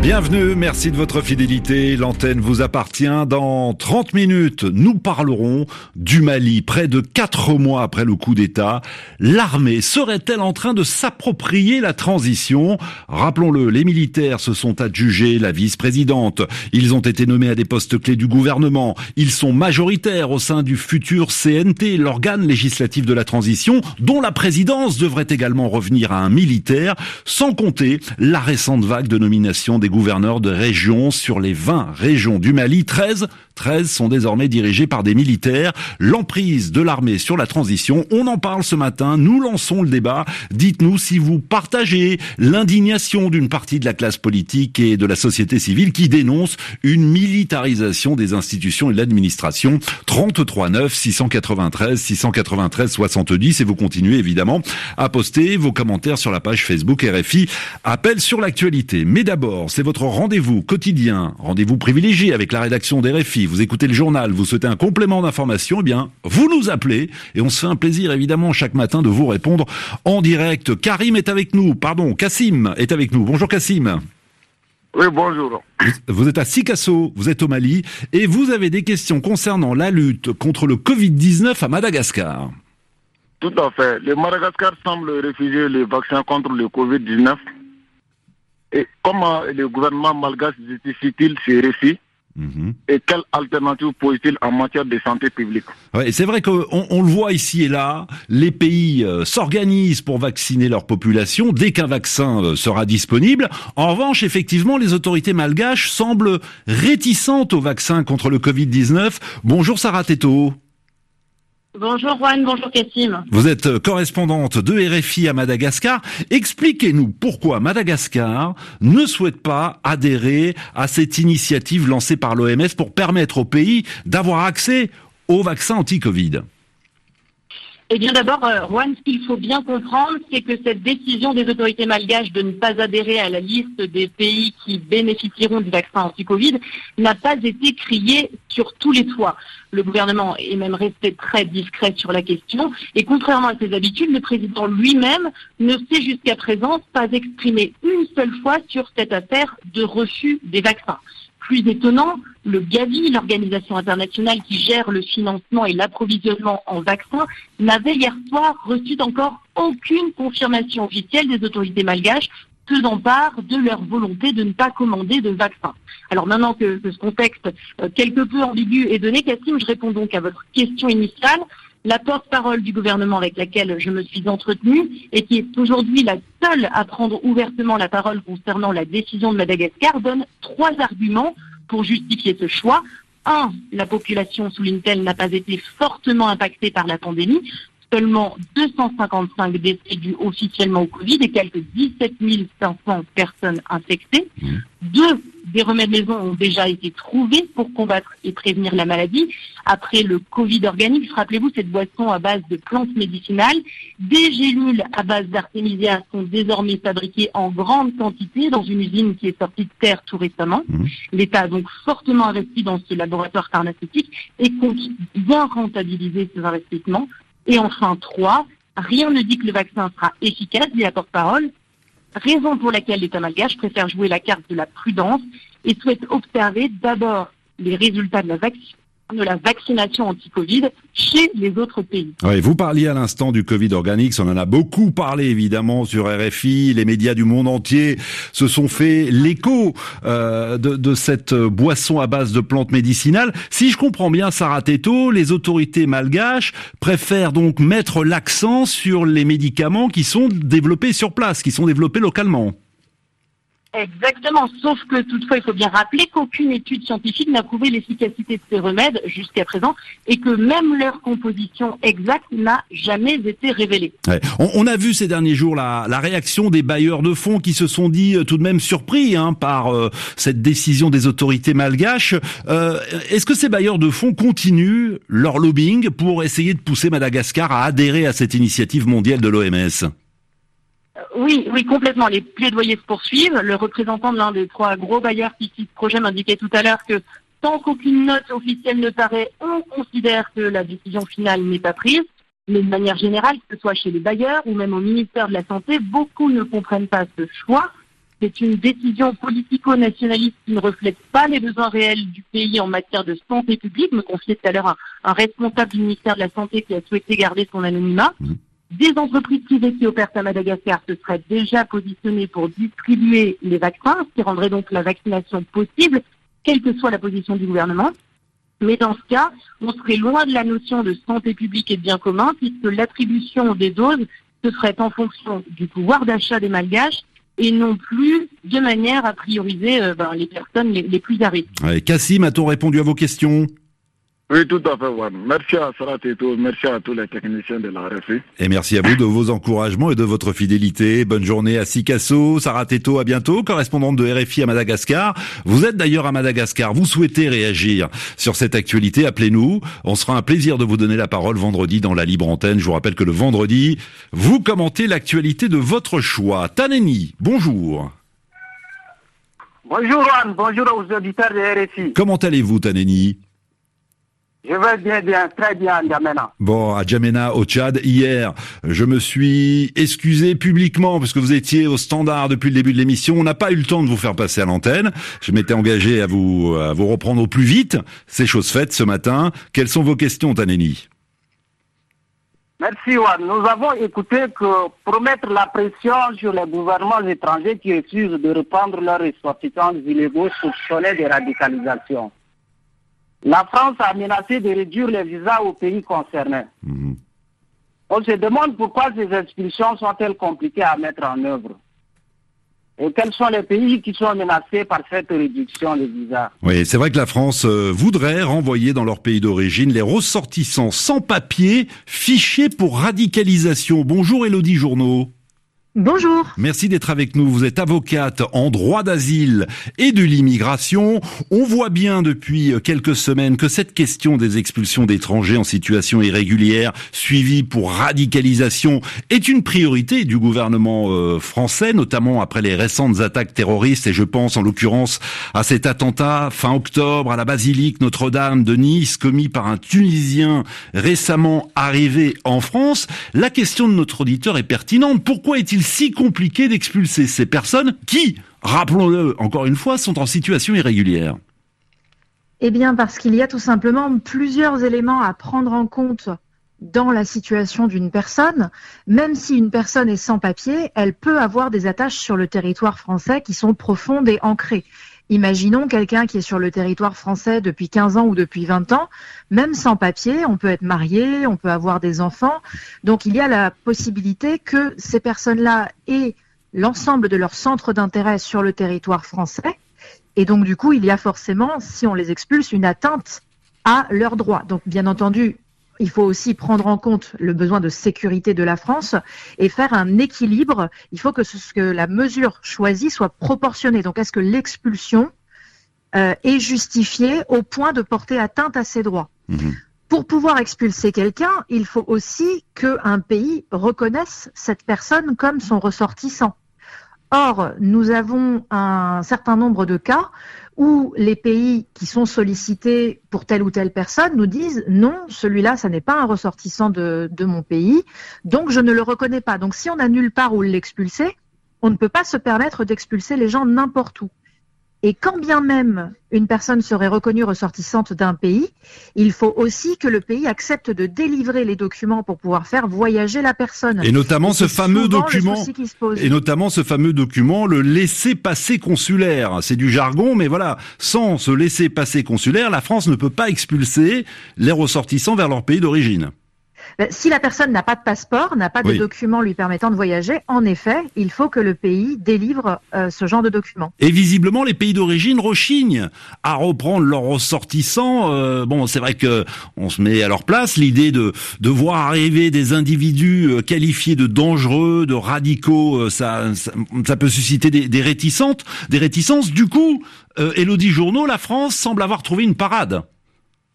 Bienvenue, merci de votre fidélité. L'antenne vous appartient. Dans 30 minutes, nous parlerons du Mali. Près de 4 mois après le coup d'État, l'armée serait-elle en train de s'approprier la transition? Rappelons-le, les militaires se sont adjugés la vice-présidente. Ils ont été nommés à des postes clés du gouvernement. Ils sont majoritaires au sein du futur CNT, l'organe législatif de la transition, dont la présidence devrait également revenir à un militaire, sans compter la récente vague de nomination des gouverneurs de régions. Sur les 20 régions du Mali, 13, 13 sont désormais dirigées par des militaires. L'emprise de l'armée sur la transition, on en parle ce matin, nous lançons le débat. Dites-nous si vous partagez l'indignation d'une partie de la classe politique et de la société civile qui dénonce une militarisation des institutions et de l'administration. 33 9 693 693 70 et vous continuez évidemment à poster vos commentaires sur la page Facebook RFI Appel sur l'actualité. Mais d'abord, c'est votre rendez-vous quotidien, rendez-vous privilégié avec la rédaction des RFI. Vous écoutez le journal, vous souhaitez un complément d'information, eh bien, vous nous appelez et on se fait un plaisir évidemment chaque matin de vous répondre en direct. Karim est avec nous, pardon, Kassim est avec nous. Bonjour Kassim. Oui, bonjour. Vous êtes à Sikasso, vous êtes au Mali, et vous avez des questions concernant la lutte contre le Covid-19 à Madagascar. Tout à fait. Le Madagascar semble refuser les vaccins contre le Covid-19 et comment le gouvernement malgache justifie-t-il ces récits? Et quelle alternative pose-t-il en matière de santé publique ouais, C'est vrai qu'on on le voit ici et là, les pays euh, s'organisent pour vacciner leur population dès qu'un vaccin euh, sera disponible. En revanche, effectivement, les autorités malgaches semblent réticentes au vaccin contre le Covid-19. Bonjour Sarah Teto. Bonjour Juan, bonjour Cassim. Vous êtes euh, correspondante de RFI à Madagascar. Expliquez-nous pourquoi Madagascar ne souhaite pas adhérer à cette initiative lancée par l'OMS pour permettre au pays d'avoir accès au vaccin anti-Covid. Eh bien d'abord, euh, Juan, ce qu'il faut bien comprendre, c'est que cette décision des autorités malgaches de ne pas adhérer à la liste des pays qui bénéficieront du vaccin anti-Covid n'a pas été criée sur tous les toits. Le gouvernement est même resté très discret sur la question et contrairement à ses habitudes, le président lui-même ne s'est jusqu'à présent pas exprimé une seule fois sur cette affaire de refus des vaccins plus étonnant, le Gavi, l'organisation internationale qui gère le financement et l'approvisionnement en vaccins, n'avait hier soir reçu encore aucune confirmation officielle des autorités malgaches faisant part de leur volonté de ne pas commander de vaccins. Alors maintenant que, ce contexte euh, quelque peu ambigu est donné, Cassim, je réponds donc à votre question initiale. La porte-parole du gouvernement avec laquelle je me suis entretenue et qui est aujourd'hui la seule à prendre ouvertement la parole concernant la décision de Madagascar donne trois arguments pour justifier ce choix. Un, la population, sous elle n'a pas été fortement impactée par la pandémie seulement 255 décès dus officiellement au Covid et quelques 17 500 personnes infectées. Mmh. Deux, des remèdes maison ont déjà été trouvés pour combattre et prévenir la maladie. Après le Covid organique, rappelez-vous cette boisson à base de plantes médicinales, des gélules à base d'artémisia sont désormais fabriquées en grande quantité dans une usine qui est sortie de terre tout récemment. Mmh. L'État a donc fortement investi dans ce laboratoire pharmaceutique et compte bien rentabiliser ces investissements et enfin, trois, rien ne dit que le vaccin sera efficace, dit la porte-parole, raison pour laquelle l'État malgache préfère jouer la carte de la prudence et souhaite observer d'abord les résultats de la, vaccination de la vaccination anti-Covid chez les autres pays. Oui, vous parliez à l'instant du Covid organique, on en a beaucoup parlé évidemment sur RFI, les médias du monde entier se sont fait l'écho euh, de, de, cette boisson à base de plantes médicinales. Si je comprends bien Sarah Teto, les autorités malgaches préfèrent donc mettre l'accent sur les médicaments qui sont développés sur place, qui sont développés localement. Exactement, sauf que toutefois, il faut bien rappeler qu'aucune étude scientifique n'a prouvé l'efficacité de ces remèdes jusqu'à présent et que même leur composition exacte n'a jamais été révélée. On, a vu ces derniers jours la, réaction des bailleurs de fonds qui se sont dit euh, tout de même surpris hein, par euh, cette décision des autorités malgaches. Euh, Est-ce que ces bailleurs de fonds continuent leur lobbying pour essayer de pousser Madagascar à adhérer à cette initiative mondiale de l'OMS oui, oui, complètement. Les plaidoyers se poursuivent. Le représentant de l'un des trois gros bailleurs qui ce projet m'indiquait tout à l'heure que tant qu'aucune note officielle ne paraît, on considère que la décision finale n'est pas prise. Mais de manière générale, que ce soit chez les bailleurs ou même au ministère de la Santé, beaucoup ne comprennent pas ce choix. C'est une décision politico-nationaliste qui ne reflète pas les besoins réels du pays en matière de santé publique, me confiait tout à l'heure un, responsable du ministère de la Santé qui a souhaité garder son anonymat. Mmh. Des entreprises privées qui opèrent à Madagascar se seraient déjà positionnées pour distribuer les vaccins, ce qui rendrait donc la vaccination possible, quelle que soit la position du gouvernement. Mais dans ce cas, on serait loin de la notion de santé publique et de bien commun, puisque l'attribution des doses se ferait en fonction du pouvoir d'achat des malgaches et non plus de manière à prioriser euh, ben, les personnes les, plus à risque. Cassim, a-t-on répondu à vos questions? Oui, tout à fait, Juan. Merci à Sarat et tout. Merci à tous les techniciens de la RFI. Et merci à vous de vos encouragements et de votre fidélité. Bonne journée à Sikasso. Sarah Teto, à bientôt, correspondante de RFI à Madagascar. Vous êtes d'ailleurs à Madagascar. Vous souhaitez réagir sur cette actualité. Appelez-nous. On sera un plaisir de vous donner la parole vendredi dans la libre antenne. Je vous rappelle que le vendredi, vous commentez l'actualité de votre choix. Taneni, bonjour. Bonjour Juan, bonjour aux auditeurs de RFI. Comment allez-vous Taneni? Je vais bien, bien, très bien Djamena. Bon, à Djamena, au Tchad, hier, je me suis excusé publiquement parce que vous étiez au standard depuis le début de l'émission. On n'a pas eu le temps de vous faire passer à l'antenne. Je m'étais engagé à vous, à vous reprendre au plus vite. C'est chose faite ce matin. Quelles sont vos questions, Taneni? Merci, Juan. Nous avons écouté que pour mettre la pression sur les gouvernements étrangers qui refusent de reprendre leurs ressortissants illégaux soupçonnés de radicalisation. La France a menacé de réduire les visas aux pays concernés. Mhm. On se demande pourquoi ces expulsions sont-elles compliquées à mettre en œuvre. Et quels sont les pays qui sont menacés par cette réduction des visas? Oui, c'est vrai que la France euh, voudrait renvoyer dans leur pays d'origine les ressortissants sans papier fichés pour radicalisation. Bonjour Elodie Journaux. Bonjour. Merci d'être avec nous. Vous êtes avocate en droit d'asile et de l'immigration. On voit bien depuis quelques semaines que cette question des expulsions d'étrangers en situation irrégulière, suivie pour radicalisation, est une priorité du gouvernement euh, français, notamment après les récentes attaques terroristes. Et je pense en l'occurrence à cet attentat fin octobre à la basilique Notre-Dame de Nice commis par un Tunisien récemment arrivé en France. La question de notre auditeur est pertinente. Pourquoi est-il si compliqué d'expulser ces personnes qui, rappelons-le encore une fois, sont en situation irrégulière Eh bien, parce qu'il y a tout simplement plusieurs éléments à prendre en compte dans la situation d'une personne, même si une personne est sans papier, elle peut avoir des attaches sur le territoire français qui sont profondes et ancrées. Imaginons quelqu'un qui est sur le territoire français depuis 15 ans ou depuis 20 ans, même sans papier, on peut être marié, on peut avoir des enfants. Donc il y a la possibilité que ces personnes-là aient l'ensemble de leur centre d'intérêt sur le territoire français. Et donc du coup, il y a forcément, si on les expulse, une atteinte à leurs droits. Donc bien entendu, il faut aussi prendre en compte le besoin de sécurité de la France et faire un équilibre. Il faut que, ce, que la mesure choisie soit proportionnée. Donc, est-ce que l'expulsion euh, est justifiée au point de porter atteinte à ses droits? Mhm. Pour pouvoir expulser quelqu'un, il faut aussi qu'un pays reconnaisse cette personne comme son ressortissant. Or, nous avons un certain nombre de cas où les pays qui sont sollicités pour telle ou telle personne nous disent non, celui-là, ça n'est pas un ressortissant de, de, mon pays, donc je ne le reconnais pas. Donc si on n'a nulle part où l'expulser, on ne peut pas se permettre d'expulser les gens n'importe où. Et quand bien même une personne serait reconnue ressortissante d'un pays, il faut aussi que le pays accepte de délivrer les documents pour pouvoir faire voyager la personne. Et notamment ce fameux document, et notamment ce fameux document, le laisser-passer consulaire. C'est du jargon, mais voilà, sans ce laisser-passer consulaire, la France ne peut pas expulser les ressortissants vers leur pays d'origine. Ben, si la personne n'a pas de passeport, n'a pas de documents lui permettant de voyager, en effet, il faut que le pays délivre euh, ce genre de documents. Et visiblement, les pays d'origine rechignent à reprendre leurs ressortissants. Euh, bon, c'est vrai que on se met à leur place. L'idée de, de voir arriver des individus euh, qualifiés de dangereux, de radicaux, ça, ça, peut susciter des, des réticences. Des réticences. Du coup, Elodie Journaux, la France semble avoir trouvé une parade.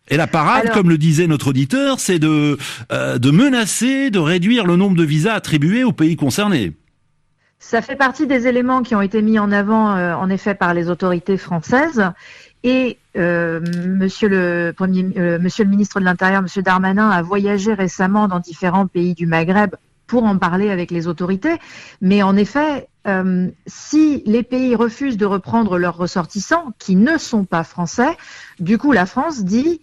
Et la parade, comme le disait notre auditeur, c'est de, euh, de menacer, de réduire le nombre de visas attribués aux pays concernés. Ça fait partie des éléments qui ont été mis en avant, euh, en effet, par les autorités françaises. Et euh, monsieur, le premier, monsieur le ministre de l'Intérieur, monsieur Darmanin, a voyagé récemment dans différents pays du Maghreb pour en parler avec les autorités. Mais en effet, euh, si les pays refusent de reprendre leurs ressortissants, qui ne sont pas français, du coup la France dit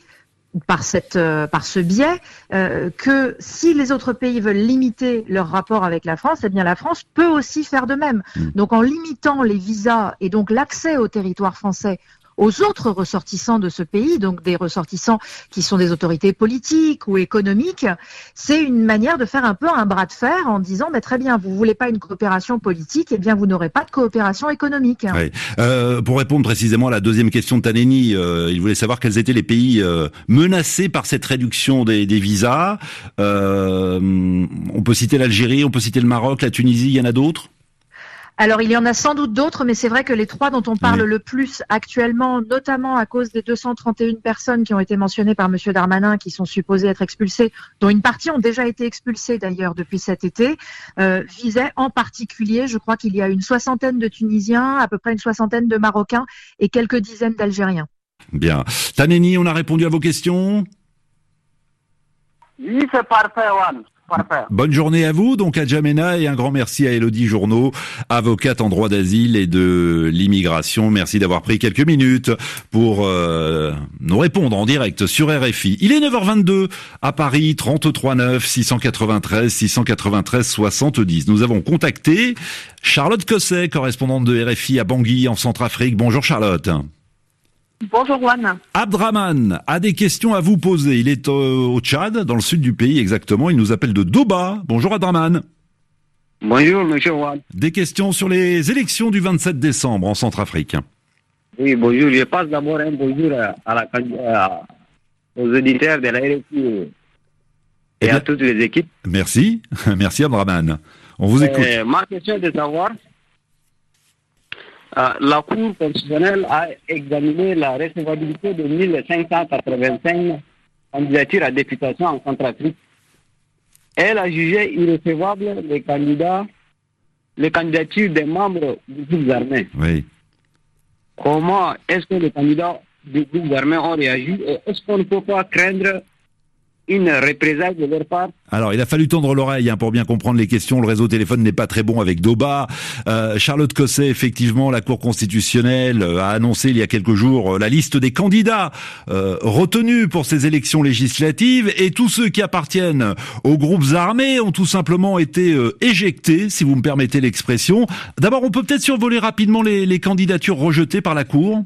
par, cette, euh, par ce biais euh, que si les autres pays veulent limiter leur rapport avec la France, eh bien la France peut aussi faire de même. Mm. Donc en limitant les visas et donc l'accès au territoire français aux autres ressortissants de ce pays, donc des ressortissants qui sont des autorités politiques ou économiques, c'est une manière de faire un peu un bras de fer en disant mais très bien, vous voulez pas une coopération politique, eh bien vous n'aurez pas de coopération économique. Euh, pour répondre précisément à la deuxième question de Taneni, euh, il voulait savoir quels étaient les pays euh, menacés par cette réduction des visas. on peut citer l'Algérie, on peut citer le Maroc, la Tunisie, il y en a d'autres? Alors, il y en a sans doute d'autres, mais c'est vrai que les trois dont on parle le plus actuellement, notamment à cause des 231 personnes qui ont été mentionnées par Monsieur Darmanin, qui sont supposées être expulsées, dont une partie ont déjà été expulsées d'ailleurs depuis cet été, euh, visaient en particulier, je crois qu'il y a une soixantaine de Tunisiens, à peu près une soixantaine de Marocains et quelques dizaines d'Algériens. Bien. Taneni, on a répondu à vos questions? Oui, c'est parfait, Juan. Bonne journée à vous, donc à Jamena, et un grand merci à Elodie Journeau, avocate en droit d'asile et de l'immigration. Merci d'avoir pris quelques minutes pour euh, nous répondre en direct sur RFI. Il est 9h22 à Paris, 33 9 693 693 70. Nous avons contacté Charlotte Cosset, correspondante de RFI à Bangui en Centrafrique. Bonjour Charlotte. Bonjour Juan. Abdraman a des questions à vous poser. Il est au Tchad, dans le sud du pays exactement. Il nous appelle de Doba. Bonjour Abdraman. Bonjour monsieur Juan. Des questions sur les élections du 27 décembre en Centrafrique. Oui, bonjour. Je passe d'abord un bonjour à la, aux auditeurs de la RFI et, eh à toutes les équipes. Merci. Merci Abdraman. On vous écoute. Euh, ma question est de savoir euh, la Cour constitutionnelle a examiné la recevabilité de 1585 candidatures à députation en Centrafrique. Elle a jugé irrécevable les candidats, les candidatures des membres du groupe armé. Oui. Comment est-ce que les candidats du groupe armé ont réagi et est-ce qu'on ne peut pas craindre Alors, il a fallu tendre l'oreille hein, pour bien comprendre les questions. Le réseau téléphone n'est pas très bon avec Doba. Euh, Charlotte Cosset, effectivement, la Cour constitutionnelle euh, a annoncé il y a quelques jours euh, la liste des candidats retenus pour ces élections législatives et tous ceux qui appartiennent aux groupes armés ont tout simplement été éjectés, si vous me permettez l'expression. D'abord, on peut peut-être survoler rapidement les, les candidatures rejetées par la Cour?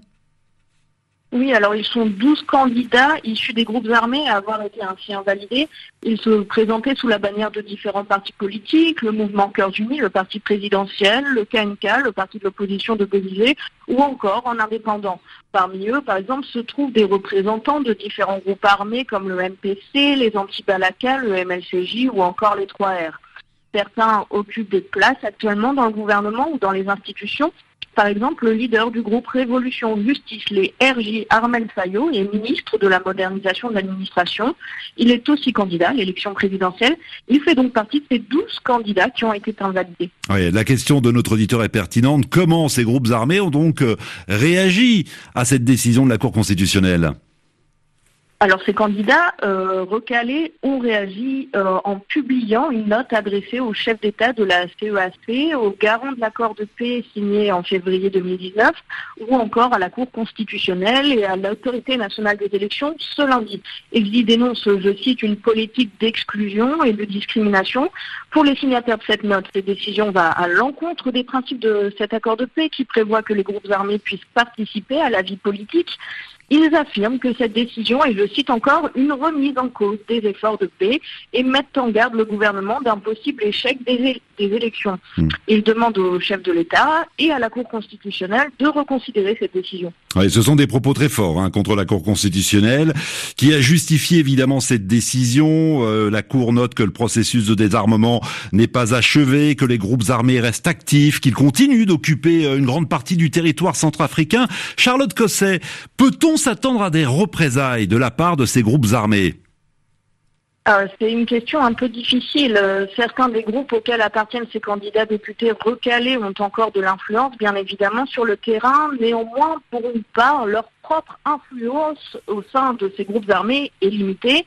Oui, alors ils sont 12 candidats issus des groupes armés à avoir été ainsi invalidés. Ils se présentaient sous la bannière de différents partis politiques, le mouvement Cœurs Unis, le parti présidentiel, le KNK, le parti de l'opposition de Bélizé, ou encore en indépendant. Parmi eux, par exemple, se trouvent des représentants de différents groupes armés comme le MPC, les Anti-Balaka, le MLCJ ou encore les 3R. Certains occupent des places actuellement dans le gouvernement ou dans les institutions par exemple, le leader du groupe Révolution Justice, les RJ Armel Fayot, est ministre de la modernisation de l'administration. Il est aussi candidat à l'élection présidentielle. Il fait donc partie de ces 12 candidats qui ont été invalidés. La question de notre auditeur est pertinente. Comment ces groupes armés ont donc euh, réagi à cette décision de la Cour constitutionnelle? Alors ces candidats euh, recalés ont réagi euh, en publiant une note adressée au chef d'État de la CEAC, e au garant de l'accord de paix signé en février 2019, ou encore à la Cour constitutionnelle et à l'autorité nationale des élections ce lundi. Ils dénonce, je cite, une politique d'exclusion et de discrimination. Pour les signataires de cette note, cette décision va à l'encontre des principes de cet accord de paix qui prévoit que les groupes armés puissent participer à la vie politique ils affirment que cette décision est, je cite encore, une remise en cause des efforts de paix et mettent en garde le gouvernement d'un possible échec des, élections. Hmm. Ils demandent au chef de l'État et à la Cour constitutionnelle de reconsidérer cette décision. Oui, ce sont des propos très forts hein, contre la Cour constitutionnelle, qui a justifié évidemment cette décision. Euh, la Cour note que le processus de désarmement n'est pas achevé, que les groupes armés restent actifs, qu'ils continuent d'occuper euh, une grande partie du territoire centrafricain. Charlotte Cosset, peut-on s'attendre à des représailles de la part de ces groupes armés euh, c'est une question un peu difficile. Certains des groupes auxquels appartiennent ces candidats députés recalés ont encore de l'influence, bien évidemment, sur le terrain. Néanmoins, pour une part, leur propre influence au sein de ces groupes armés est limitée.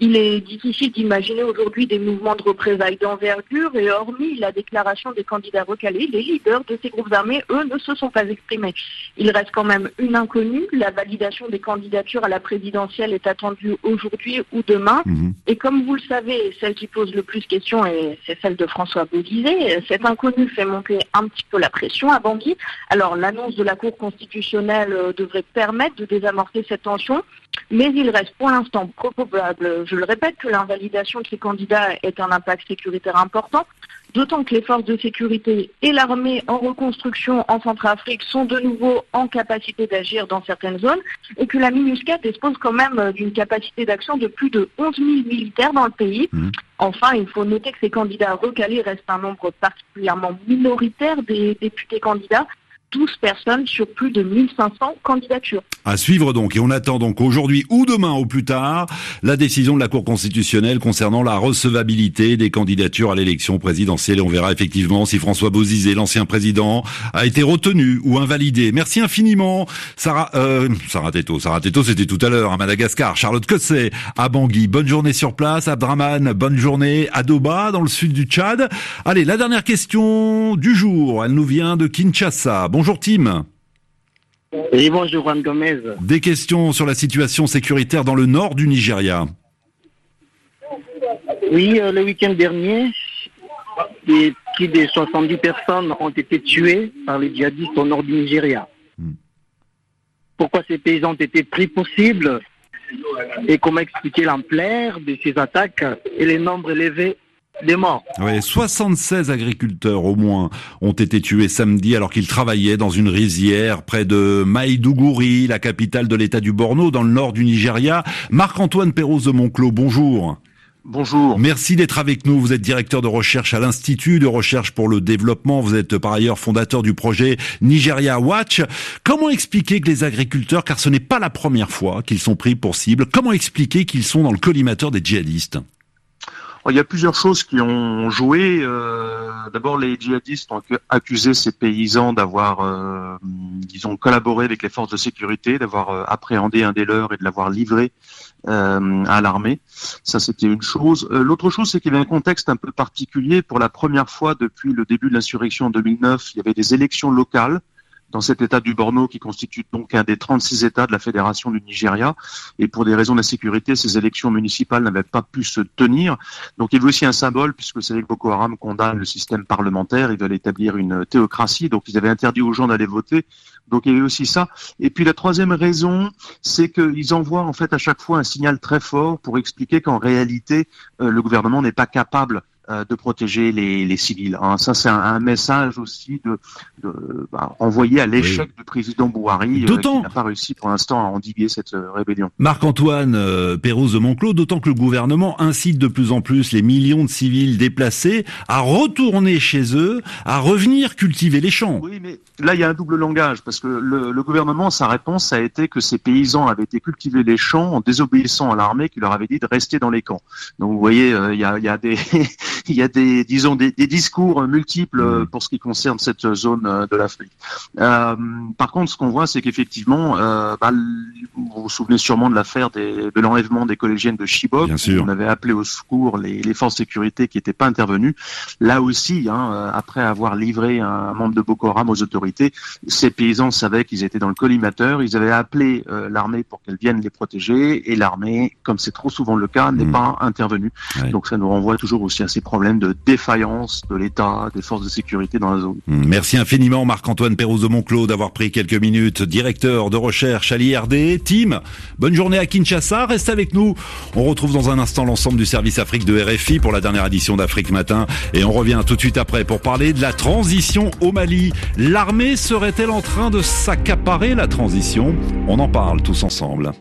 Il est difficile d'imaginer aujourd'hui des mouvements de représailles d'envergure et hormis la déclaration des candidats recalés, les leaders de ces groupes armés, eux, ne se sont pas exprimés. Il reste quand même une inconnue. La validation des candidatures à la présidentielle est attendue aujourd'hui ou demain. Mhm. Et comme vous le savez, celle qui pose le plus de questions, c'est celle de François Bozizé. Cette inconnue fait monter un petit peu la pression à Bangui. Alors l'annonce de la Cour constitutionnelle euh, devrait permettre de désamorcer cette tension, mais il reste pour l'instant probable je le répète, que l'invalidation de ces candidats est un impact sécuritaire important, d'autant que les forces de sécurité et l'armée en reconstruction en Centrafrique sont de nouveau en capacité d'agir dans certaines zones, et que la MINUSCA dispose quand même d'une capacité d'action de plus de 11 000 militaires dans le pays. Mmh. Enfin, il faut noter que ces candidats recalés restent un nombre particulièrement minoritaire des députés candidats, 12 personnes sur plus de 1500 candidatures. À suivre donc, et on attend donc aujourd'hui ou demain au plus tard la décision de la Cour constitutionnelle concernant la recevabilité des candidatures à l'élection présidentielle. Et on verra effectivement si François Bozizé, l'ancien président, a été retenu ou invalidé. Merci infiniment, Sarah, euh, Sarah Teto. Sarah Teto, c'était tout à l'heure à Madagascar. Charlotte Cosset à Bangui. Bonne journée sur place. Abdraman, bonne journée à Doba, dans le sud du Tchad. Allez, la dernière question du jour. Elle nous vient de Kinshasa. Bonjour Tim. Oui, bonjour Juan Gomez. Des questions sur la situation sécuritaire dans le nord du Nigeria. Oui, euh, le week-end dernier, plus de 70 personnes ont été tuées par les djihadistes au nord du Nigeria. Hmm. Pourquoi ces pays ont été pris possibles et comment expliquer l'ampleur de ces attaques et les nombres élevés des morts. Oui, 76 agriculteurs au moins ont été tués samedi alors qu'ils travaillaient dans une rizière près de Maïdougouri, la capitale de l'état du Borno, dans le nord du Nigeria. Marc-Antoine Perros de Monclos, bonjour. Bonjour. Merci d'être avec nous. Vous êtes directeur de recherche à l'Institut de recherche pour le développement. Vous êtes par ailleurs fondateur du projet Nigeria Watch. Comment expliquer que les agriculteurs, car ce n'est pas la première fois qu'ils sont pris pour cible, comment expliquer qu'ils sont dans le collimateur des djihadistes? Il y a plusieurs choses qui ont joué. Euh, d'abord, les djihadistes ont accusé ces paysans d'avoir, euh, disons, collaboré avec les forces de sécurité, d'avoir euh, appréhendé un des leurs et de l'avoir livré à l'armée. Ça, c'était une chose. L'autre chose, c'est qu'il y avait un contexte un peu particulier. Pour la première fois depuis le début de l'insurrection en 2009, il y avait des élections locales dans cet État du Borno qui constitue donc un des 36 États de la Fédération du Nigeria. Et pour des raisons de sécurité, ces élections municipales n'avaient pas pu se tenir. Donc il y avait aussi un symbole, puisque c'est que Boko Haram condamne le système parlementaire, ils veulent établir une théocratie, donc ils avaient interdit aux gens d'aller voter. Donc il y avait aussi ça. Et puis la troisième raison, c'est qu'ils envoient en fait à chaque fois un signal très fort pour expliquer qu'en réalité, euh, le gouvernement n'est pas capable de protéger les, civils. Hein. Ça, c'est un, message aussi de, bah, envoyé à l'échec du président Bouhari, euh, qui n'a pas réussi pour l'instant à endiguer cette euh, rébellion. Marc-Antoine euh, de Monclos, d'autant que le gouvernement incite de plus en plus les millions de civils déplacés à retourner chez eux, à revenir cultiver les champs. Oui, mais là, il y a un double langage, parce que le, le gouvernement, sa réponse a été que ces paysans avaient été cultiver les champs en désobéissant à l'armée qui leur avait dit de rester dans les camps. Donc, vous voyez, il y, a, y a des il y a des, disons, des, discours multiples mmh. pour ce qui concerne cette zone euh, de l'Afrique. Euh, par contre, ce qu'on voit, c'est qu'effectivement, euh, bah, vous vous souvenez sûrement de l'affaire de l'enlèvement des collégiennes de Chibok. On avait appelé au secours les, les forces de sécurité qui n'étaient pas intervenues. Là aussi, hein, après avoir livré un membre de Boko Haram aux autorités, ces paysans savaient qu'ils étaient dans le collimateur. Ils avaient appelé l'armée pour qu'elle vienne les protéger, et l'armée, comme c'est trop souvent le cas, n'est mmh. pas intervenue. Donc ça nous renvoie toujours aussi à ces problème de défaillance de l'État, des forces de sécurité dans la zone. Merci infiniment Marc-Antoine Pérouse de Monclos d'avoir pris quelques minutes, directeur de recherche à l'IRD. Tim, bonne journée à Kinshasa, reste avec nous. On retrouve dans un instant l'ensemble du service Afrique de RFI pour la dernière édition d'Afrique Matin et on revient tout de suite après pour parler de la transition au Mali. L'armée serait-elle en train de s'accaparer la transition? On en parle tous ensemble.